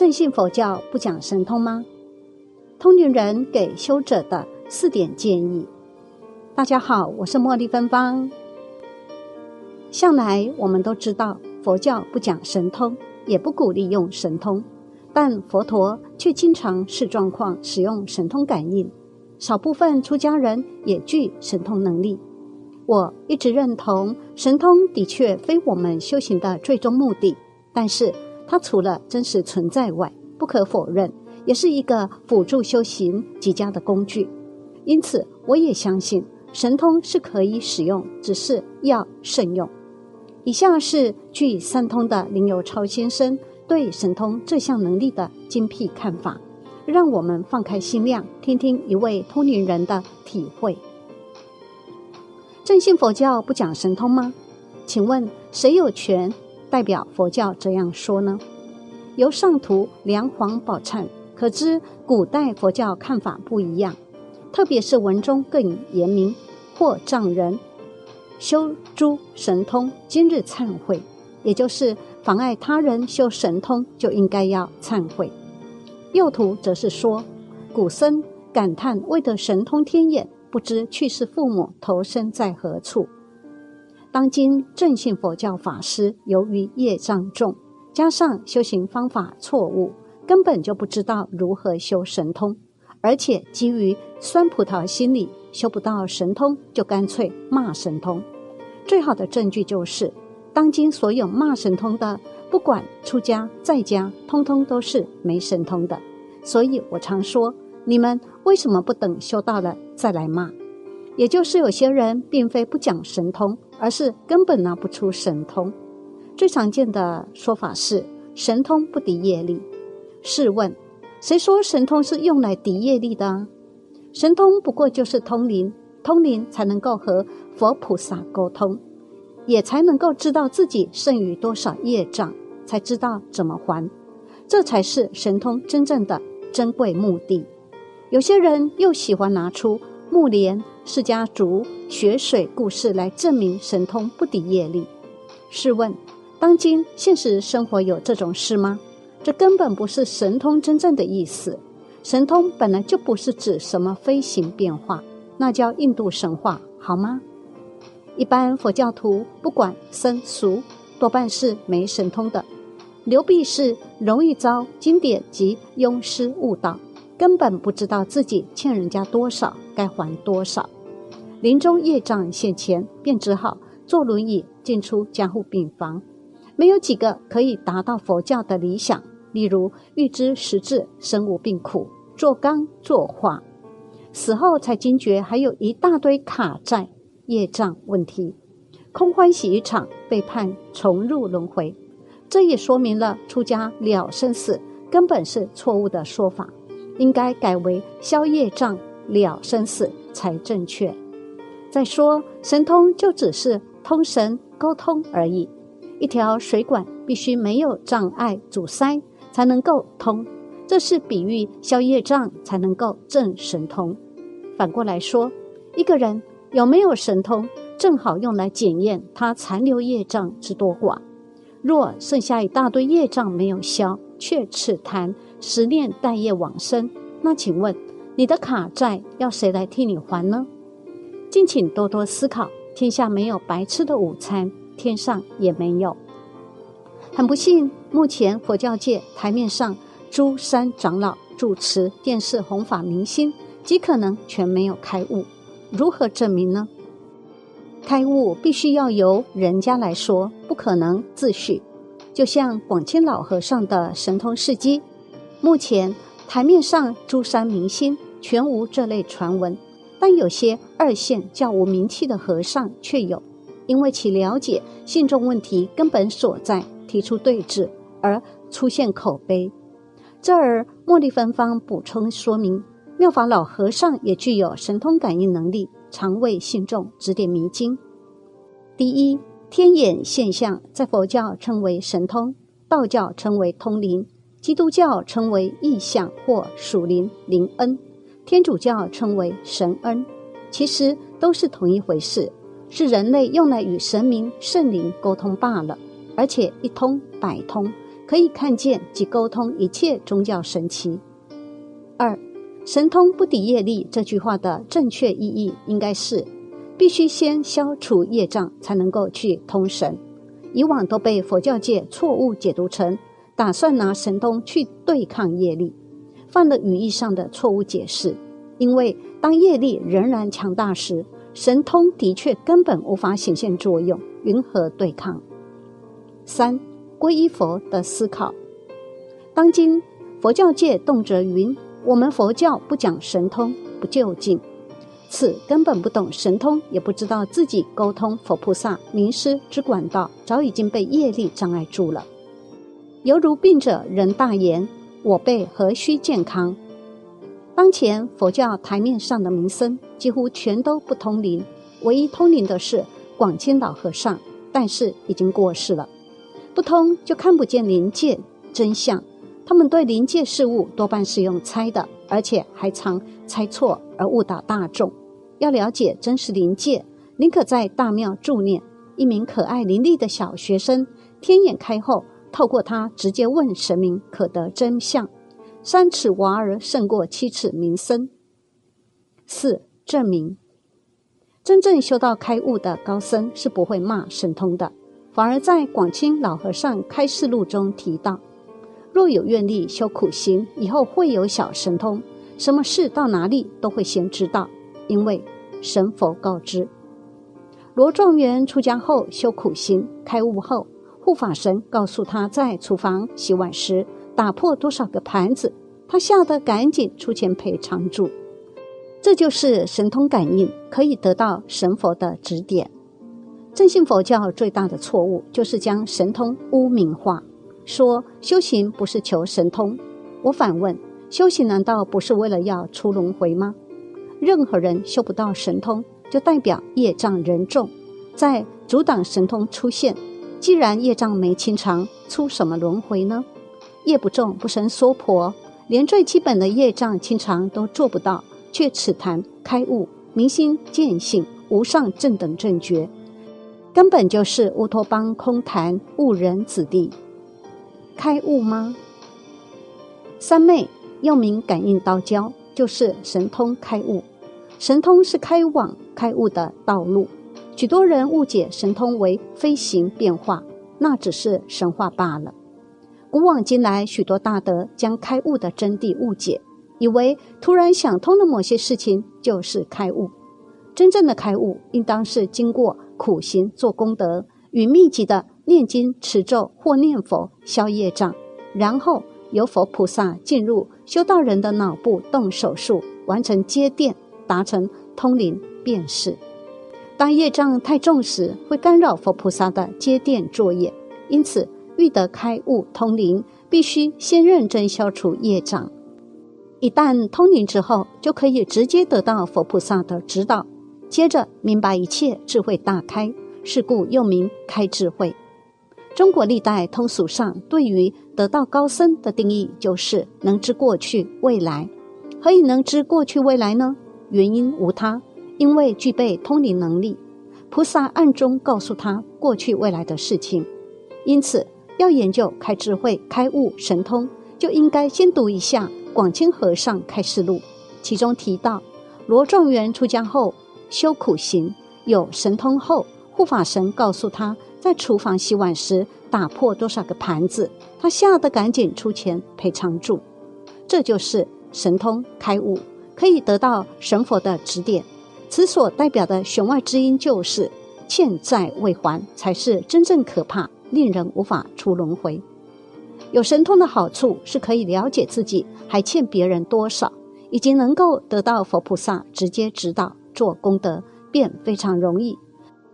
正信佛教不讲神通吗？通灵人给修者的四点建议。大家好，我是茉莉芬芳。向来我们都知道，佛教不讲神通，也不鼓励用神通，但佛陀却经常视状况使用神通感应。少部分出家人也具神通能力。我一直认同，神通的确非我们修行的最终目的，但是它除了真实存在外，不可否认。也是一个辅助修行极佳的工具，因此我也相信神通是可以使用，只是要慎用。以下是具三通的林有超先生对神通这项能力的精辟看法，让我们放开心量，听听一位通灵人的体会。正信佛教不讲神通吗？请问谁有权代表佛教这样说呢？由上图梁皇宝忏。可知古代佛教看法不一样，特别是文中更言明：或障人修诸神通，今日忏悔，也就是妨碍他人修神通，就应该要忏悔。右图则是说，古僧感叹未得神通天眼，不知去世父母投身在何处。当今正信佛教法师由于业障重，加上修行方法错误。根本就不知道如何修神通，而且基于酸葡萄心理，修不到神通就干脆骂神通。最好的证据就是，当今所有骂神通的，不管出家在家，通通都是没神通的。所以我常说，你们为什么不等修到了再来骂？也就是有些人并非不讲神通，而是根本拿不出神通。最常见的说法是，神通不敌业力。试问，谁说神通是用来敌业力的？神通不过就是通灵，通灵才能够和佛菩萨沟通，也才能够知道自己剩余多少业障，才知道怎么还。这才是神通真正的珍贵目的。有些人又喜欢拿出木莲释迦族血水故事来证明神通不敌业力。试问，当今现实生活有这种事吗？这根本不是神通真正的意思。神通本来就不是指什么飞行变化，那叫印度神话，好吗？一般佛教徒不管僧俗，多半是没神通的。流弊是容易遭经典及庸师误导，根本不知道自己欠人家多少，该还多少。临终业障现前，便只好坐轮椅进出加护病房。没有几个可以达到佛教的理想。例如，预知实质生无病苦，做刚做化，死后才惊觉还有一大堆卡债业障问题，空欢喜一场，被判重入轮回。这也说明了出家了生死根本是错误的说法，应该改为消业障了生死才正确。再说，神通就只是通神沟通而已，一条水管必须没有障碍阻塞。才能够通，这是比喻消业障才能够证神通。反过来说，一个人有没有神通，正好用来检验他残留业障之多寡。若剩下一大堆业障没有消，却只谈十念待业往生，那请问你的卡债要谁来替你还呢？敬请多多思考，天下没有白吃的午餐，天上也没有。很不幸，目前佛教界台面上诸山长老、住持、电视弘法明星，极可能全没有开悟。如何证明呢？开悟必须要由人家来说，不可能自诩。就像广清老和尚的神通事迹，目前台面上诸山明星全无这类传闻，但有些二线较无名气的和尚却有，因为其了解信众问题根本所在。提出对峙而出现口碑，这儿茉莉芬芳补充说明，妙法老和尚也具有神通感应能力，常为信众指点迷津。第一，天眼现象在佛教称为神通，道教称为通灵，基督教称为异象或属灵灵恩，天主教称为神恩，其实都是同一回事，是人类用来与神明圣灵沟通罢了。而且一通百通，可以看见及沟通一切宗教神奇。二，神通不抵业力这句话的正确意义应该是，必须先消除业障，才能够去通神。以往都被佛教界错误解读成打算拿神通去对抗业力，犯了语义上的错误解释。因为当业力仍然强大时，神通的确根本无法显现作用，云何对抗？三。皈依佛的思考，当今佛教界动辄云：“我们佛教不讲神通，不究竟。”此根本不懂神通，也不知道自己沟通佛菩萨名师之管道，早已经被业力障碍住了。犹如病者人大言：“我辈何须健康？”当前佛教台面上的名僧几乎全都不通灵，唯一通灵的是广清老和尚，但是已经过世了。不通就看不见灵界真相，他们对灵界事物多半是用猜的，而且还常猜错而误导大众。要了解真实灵界，宁可在大庙助念。一名可爱伶俐的小学生，天眼开后，透过他直接问神明，可得真相。三尺娃儿胜过七尺名僧。四证明，真正修道开悟的高僧是不会骂神通的。反而在广清老和尚开示录中提到，若有愿力修苦行，以后会有小神通，什么事到哪里都会先知道，因为神佛告知。罗状元出家后修苦行，开悟后，护法神告诉他在厨房洗碗时打破多少个盘子，他吓得赶紧出钱赔偿住。这就是神通感应，可以得到神佛的指点。正信佛教最大的错误就是将神通污名化，说修行不是求神通。我反问：修行难道不是为了要出轮回吗？任何人修不到神通，就代表业障人重，在阻挡神通出现。既然业障没清偿，出什么轮回呢？业不重不生娑婆，连最基本的业障清偿都做不到，却只谈开悟、明心见性、无上正等正觉。根本就是乌托邦空谈，误人子弟。开悟吗？三昧又名感应道交，就是神通开悟。神通是开往开悟的道路。许多人误解神通为飞行变化，那只是神话罢了。古往今来，许多大德将开悟的真谛误解，以为突然想通了某些事情就是开悟。真正的开悟，应当是经过。苦行做功德，与密集的念经持咒或念佛消业障，然后由佛菩萨进入修道人的脑部动手术，完成接电，达成通灵便是。当业障太重时，会干扰佛菩萨的接电作业，因此欲得开悟通灵，必须先认真消除业障。一旦通灵之后，就可以直接得到佛菩萨的指导。接着明白一切，智慧大开，是故又名开智慧。中国历代通俗上对于得道高僧的定义，就是能知过去未来。何以能知过去未来呢？原因无他，因为具备通灵能力，菩萨暗中告诉他过去未来的事情。因此，要研究开智慧、开悟神通，就应该先读一下广清和尚开示录，其中提到罗状元出家后。修苦行有神通后，护法神告诉他在厨房洗碗时打破多少个盘子，他吓得赶紧出钱赔偿住。这就是神通开悟，可以得到神佛的指点。此所代表的弦外之音，就是欠债未还，才是真正可怕，令人无法出轮回。有神通的好处是可以了解自己还欠别人多少，以及能够得到佛菩萨直接指导。做功德便非常容易，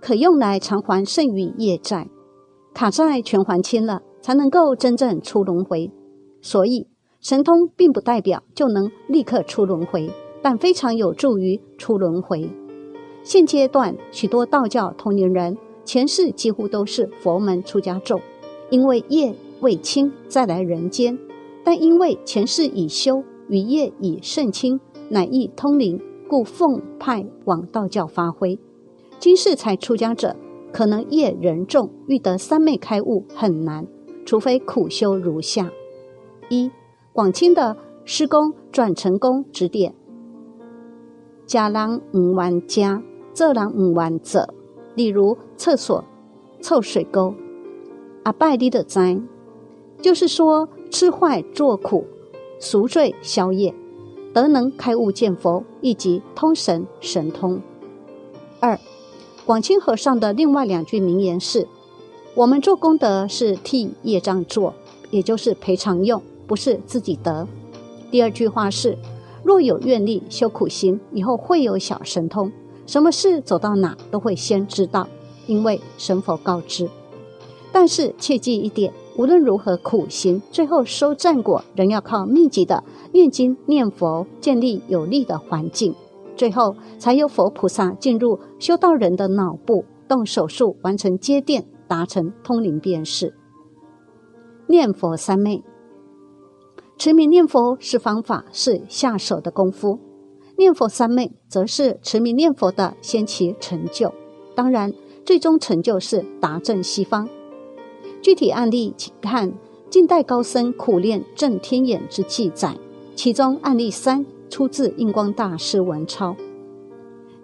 可用来偿还剩余业债，卡债全还清了，才能够真正出轮回。所以神通并不代表就能立刻出轮回，但非常有助于出轮回。现阶段许多道教同龄人前世几乎都是佛门出家众，因为业未清再来人间，但因为前世已修，与业已甚清，乃易通灵。故奉派往道教发挥，今世才出家者，可能业人重，欲得三昧开悟很难。除非苦修如下：一、广清的施工转成功指点，家人唔玩家，这人唔玩者。例如厕所臭水沟，阿拜利的灾，就是说吃坏做苦，赎罪消业，得能开悟见佛，以及通神神通。二，广清和尚的另外两句名言是：我们做功德是替业障做，也就是赔偿用，不是自己得。第二句话是：若有愿力修苦行，以后会有小神通。什么事走到哪都会先知道，因为神佛告知。但是切记一点，无论如何苦行，最后收战果，仍要靠密集的念经念佛，建立有利的环境，最后才有佛菩萨进入修道人的脑部，动手术完成接电，达成通灵辨识。念佛三昧，持名念佛是方法，是下手的功夫。念佛三昧，则是持名念佛的先期成就。当然，最终成就是达正西方。具体案例，请看近代高僧苦练正天眼之记载。其中案例三出自印光大师文钞。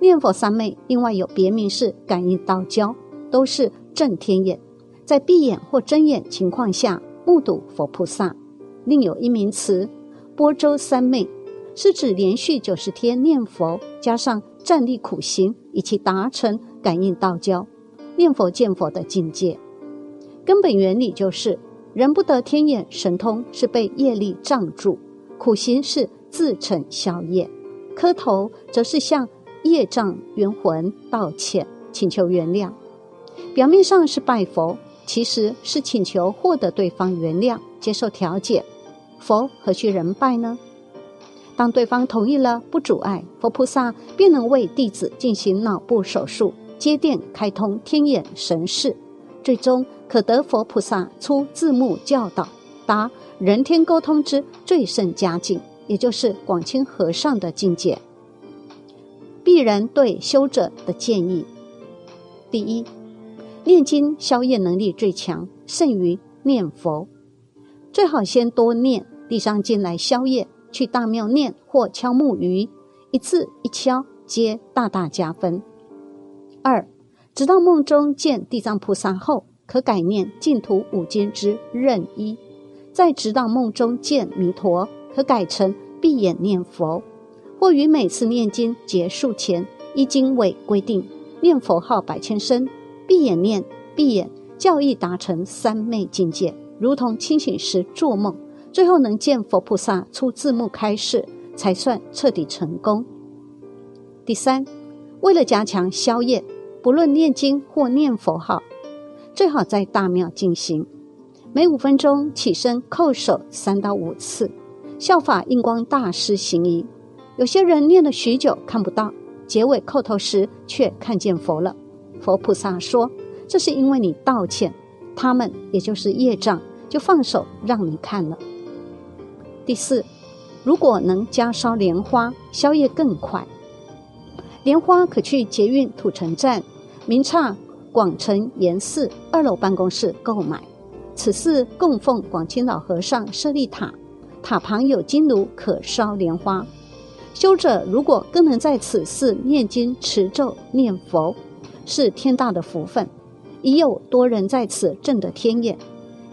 念佛三昧，另外有别名是感应道交，都是正天眼，在闭眼或睁眼情况下目睹佛菩萨。另有一名词波州三昧。是指连续九十天念佛，加上站立苦行，以其达成感应道交、念佛见佛的境界。根本原理就是：人不得天眼神通，是被业力障住；苦行是自成消业；磕头则是向业障冤魂道歉，请求原谅。表面上是拜佛，其实是请求获得对方原谅、接受调解。佛何须人拜呢？当对方同意了，不阻碍，佛菩萨便能为弟子进行脑部手术，接电开通天眼神视，最终可得佛菩萨出字幕教导，达人天沟通之最胜佳境，也就是广清和尚的境界。鄙人对修者的建议：第一，念经消业能力最强，胜于念佛，最好先多念地上经来宵夜。去大庙念或敲木鱼，一次一敲皆大大加分。二，直到梦中见地藏菩萨后，可改念净土五经之任一；再直到梦中见弥陀，可改成闭眼念佛，或于每次念经结束前，依经纬规定念佛号百千声，闭眼念，闭眼教义达成三昧境界，如同清醒时做梦。最后能见佛菩萨出字幕开示，才算彻底成功。第三，为了加强消业，不论念经或念佛号，最好在大庙进行，每五分钟起身叩首三到五次，效法印光大师行仪。有些人念了许久看不到，结尾叩头时却看见佛了。佛菩萨说：“这是因为你道歉，他们也就是业障，就放手让你看了。”第四，如果能加烧莲花，消业更快。莲花可去捷运土城站明刹广城岩寺二楼办公室购买。此寺供奉广清老和尚舍利塔，塔旁有金炉，可烧莲花。修者如果更能在此寺念经持咒念佛，是天大的福分。已有多人在此证得天眼，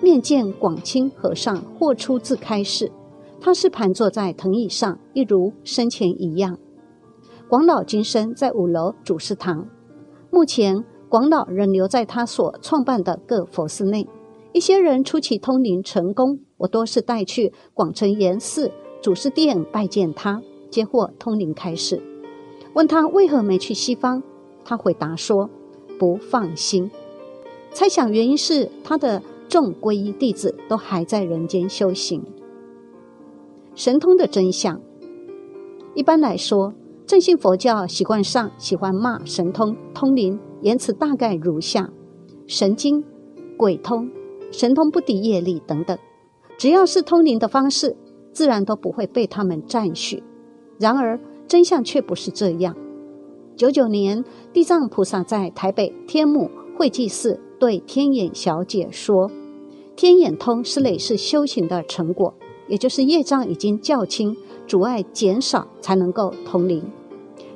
面见广清和尚，或出自开示。他是盘坐在藤椅上，一如生前一样。广老今生在五楼主事堂，目前广老仍留在他所创办的各佛寺内。一些人出其通灵成功，我多是带去广成岩寺主事殿拜见他，接获通灵开示。问他为何没去西方，他回答说：“不放心。”猜想原因是他的众皈依弟子都还在人间修行。神通的真相，一般来说，正信佛教习惯上喜欢骂神通、通灵，言辞大概如下：神经、鬼通、神通不敌业力等等。只要是通灵的方式，自然都不会被他们赞许。然而真相却不是这样。九九年，地藏菩萨在台北天母会济寺对天眼小姐说：“天眼通是累世修行的成果，也就是业障已经较轻，阻碍减少，才能够通灵。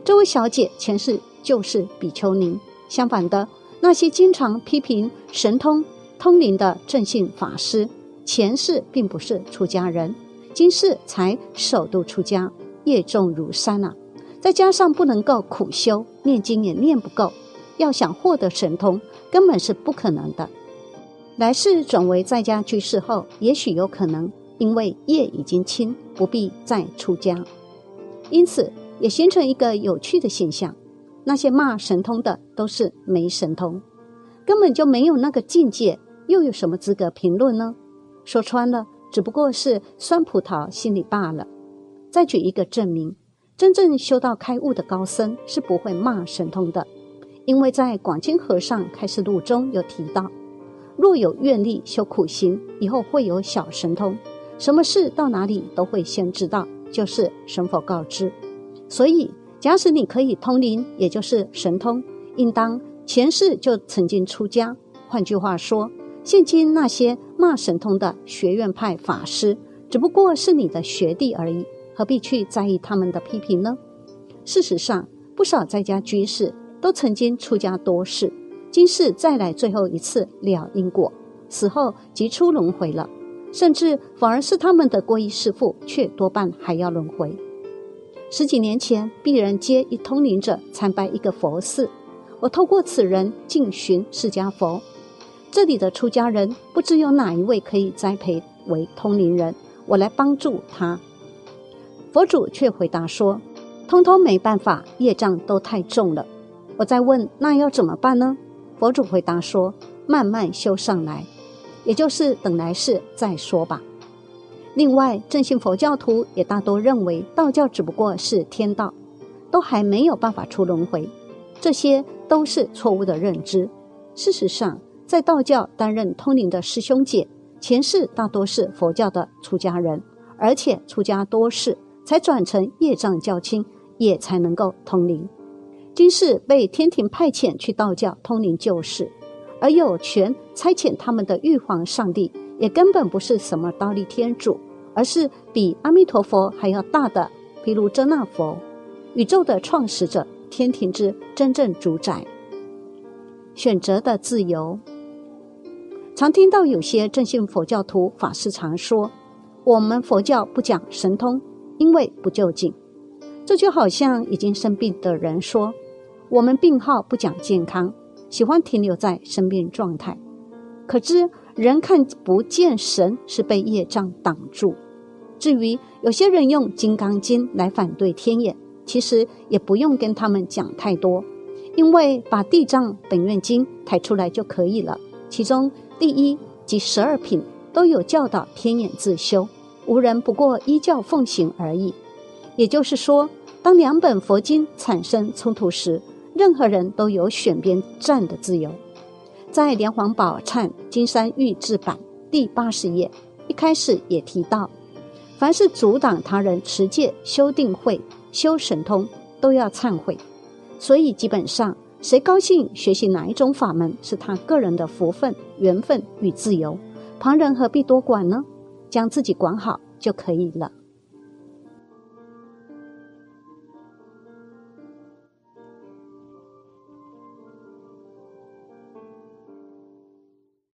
这位小姐前世就是比丘尼，相反的，那些经常批评神通通灵的正信法师，前世并不是出家人，今世才首度出家，业重如山啊！再加上不能够苦修，念经也念不够，要想获得神通，根本是不可能的。来世转为在家居士后，也许有可能，因为业已经清，不必再出家。因此，也形成一个有趣的现象：那些骂神通的，都是没神通，根本就没有那个境界，又有什么资格评论呢？说穿了，只不过是酸葡萄心理罢了。再举一个证明：真正修道开悟的高僧是不会骂神通的，因为在广清和尚开示录中有提到。若有愿力修苦行，以后会有小神通，什么事到哪里都会先知道，就是神佛告知。所以，假使你可以通灵，也就是神通，应当前世就曾经出家。换句话说，现今那些骂神通的学院派法师，只不过是你的学弟而已，何必去在意他们的批评呢？事实上，不少在家居士都曾经出家多世。今世再来最后一次了因果，死后即出轮回了，甚至反而是他们的皈依师父，却多半还要轮回。十几年前，鄙人接一通灵者参拜一个佛寺，我透过此人进寻释迦佛。这里的出家人不知有哪一位可以栽培为通灵人，我来帮助他。佛祖却回答说：“通通没办法，业障都太重了。”我再问：“那要怎么办呢？”佛祖回答说：“慢慢修上来，也就是等来世再说吧。”另外，正信佛教徒也大多认为道教只不过是天道，都还没有办法出轮回，这些都是错误的认知。事实上，在道教担任通灵的师兄姐，前世大多是佛教的出家人，而且出家多世，才转成业障较轻，也才能够通灵。今世被天庭派遣去道教通灵救世，而有权差遣他们的玉皇上帝，也根本不是什么刀立天主，而是比阿弥陀佛还要大的毗卢遮那佛，宇宙的创始者，天庭之真正主宰。选择的自由，常听到有些正信佛教徒法师常说，我们佛教不讲神通，因为不就近。这就好像已经生病的人说。我们病号不讲健康，喜欢停留在生病状态。可知人看不见神是被业障挡住。至于有些人用《金刚经》来反对天眼，其实也不用跟他们讲太多，因为把《地藏本愿经》抬出来就可以了。其中第一及十二品都有教导天眼自修，无人不过依教奉行而已。也就是说，当两本佛经产生冲突时，任何人都有选边站的自由。在《莲黄宝忏金山玉制版》第八十页，一开始也提到，凡是阻挡他人持戒、修定慧、修神通，都要忏悔。所以基本上，谁高兴学习哪一种法门，是他个人的福分、缘分与自由，旁人何必多管呢？将自己管好就可以了。